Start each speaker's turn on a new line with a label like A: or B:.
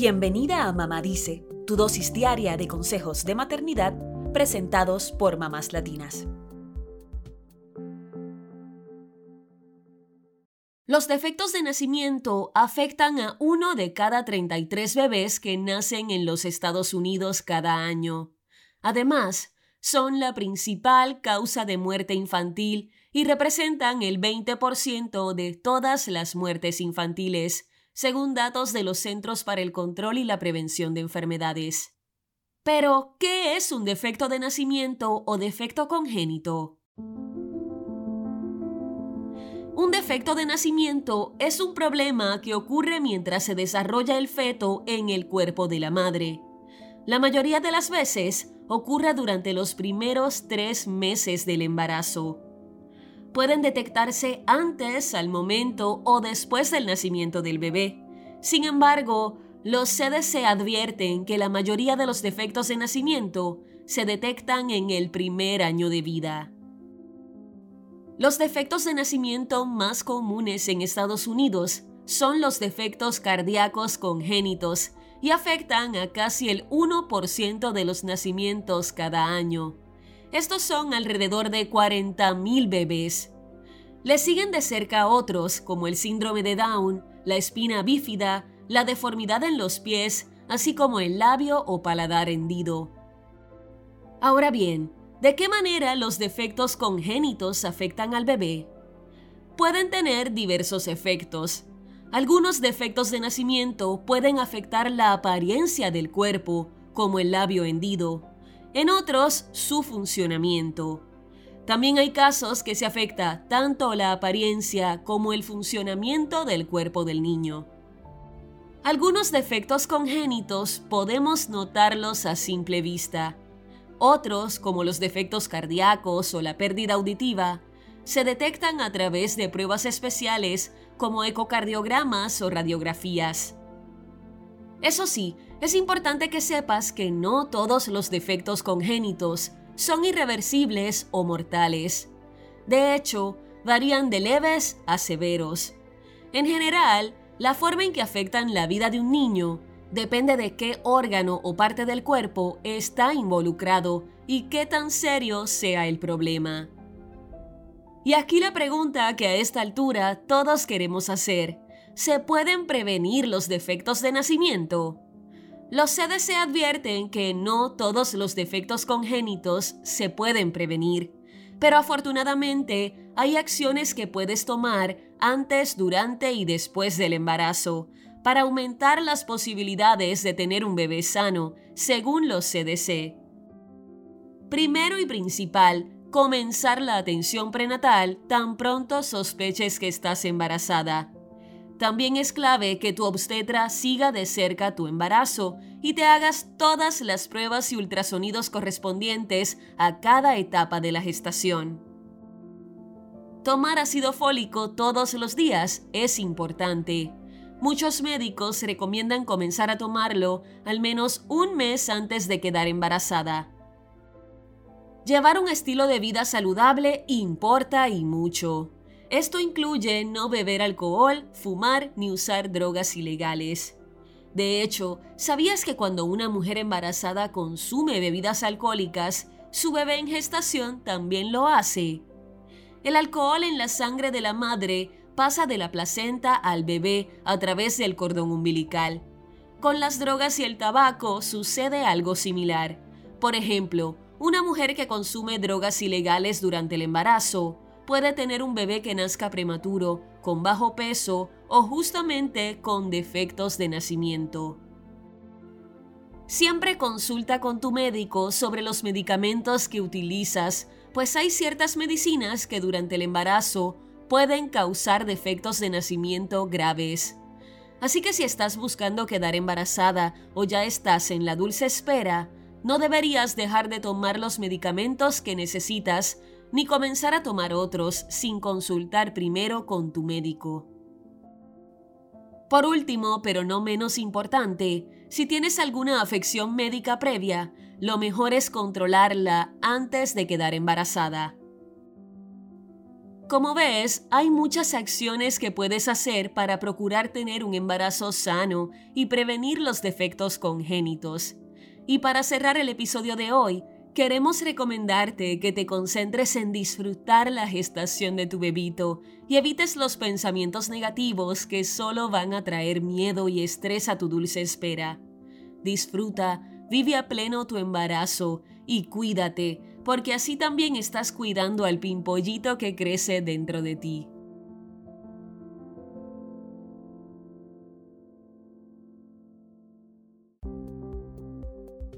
A: Bienvenida a Mamá Dice, tu dosis diaria de consejos de maternidad presentados por mamás latinas. Los defectos de nacimiento afectan a uno de cada 33 bebés que nacen en los Estados Unidos cada año. Además, son la principal causa de muerte infantil y representan el 20% de todas las muertes infantiles, según datos de los Centros para el Control y la Prevención de Enfermedades. Pero, ¿qué es un defecto de nacimiento o defecto congénito? Un defecto de nacimiento es un problema que ocurre mientras se desarrolla el feto en el cuerpo de la madre. La mayoría de las veces ocurre durante los primeros tres meses del embarazo. Pueden detectarse antes, al momento o después del nacimiento del bebé. Sin embargo, los CDC advierten que la mayoría de los defectos de nacimiento se detectan en el primer año de vida. Los defectos de nacimiento más comunes en Estados Unidos son los defectos cardíacos congénitos y afectan a casi el 1% de los nacimientos cada año. Estos son alrededor de 40.000 bebés. Le siguen de cerca otros como el síndrome de Down, la espina bífida, la deformidad en los pies, así como el labio o paladar hendido. Ahora bien, ¿de qué manera los defectos congénitos afectan al bebé? Pueden tener diversos efectos, algunos defectos de nacimiento pueden afectar la apariencia del cuerpo, como el labio hendido, en otros su funcionamiento. También hay casos que se afecta tanto la apariencia como el funcionamiento del cuerpo del niño. Algunos defectos congénitos podemos notarlos a simple vista. Otros, como los defectos cardíacos o la pérdida auditiva, se detectan a través de pruebas especiales como ecocardiogramas o radiografías. Eso sí, es importante que sepas que no todos los defectos congénitos son irreversibles o mortales. De hecho, varían de leves a severos. En general, la forma en que afectan la vida de un niño depende de qué órgano o parte del cuerpo está involucrado y qué tan serio sea el problema. Y aquí la pregunta que a esta altura todos queremos hacer. ¿Se pueden prevenir los defectos de nacimiento? Los CDC advierten que no todos los defectos congénitos se pueden prevenir, pero afortunadamente hay acciones que puedes tomar antes, durante y después del embarazo para aumentar las posibilidades de tener un bebé sano, según los CDC. Primero y principal, comenzar la atención prenatal tan pronto sospeches que estás embarazada. También es clave que tu obstetra siga de cerca tu embarazo y te hagas todas las pruebas y ultrasonidos correspondientes a cada etapa de la gestación. Tomar ácido fólico todos los días es importante. Muchos médicos recomiendan comenzar a tomarlo al menos un mes antes de quedar embarazada. Llevar un estilo de vida saludable importa y mucho. Esto incluye no beber alcohol, fumar ni usar drogas ilegales. De hecho, ¿sabías que cuando una mujer embarazada consume bebidas alcohólicas, su bebé en gestación también lo hace? El alcohol en la sangre de la madre pasa de la placenta al bebé a través del cordón umbilical. Con las drogas y el tabaco sucede algo similar. Por ejemplo, una mujer que consume drogas ilegales durante el embarazo puede tener un bebé que nazca prematuro, con bajo peso o justamente con defectos de nacimiento. Siempre consulta con tu médico sobre los medicamentos que utilizas, pues hay ciertas medicinas que durante el embarazo pueden causar defectos de nacimiento graves. Así que si estás buscando quedar embarazada o ya estás en la dulce espera, no deberías dejar de tomar los medicamentos que necesitas ni comenzar a tomar otros sin consultar primero con tu médico. Por último, pero no menos importante, si tienes alguna afección médica previa, lo mejor es controlarla antes de quedar embarazada. Como ves, hay muchas acciones que puedes hacer para procurar tener un embarazo sano y prevenir los defectos congénitos. Y para cerrar el episodio de hoy, queremos recomendarte que te concentres en disfrutar la gestación de tu bebito y evites los pensamientos negativos que solo van a traer miedo y estrés a tu dulce espera. Disfruta, vive a pleno tu embarazo y cuídate, porque así también estás cuidando al pimpollito que crece dentro de ti.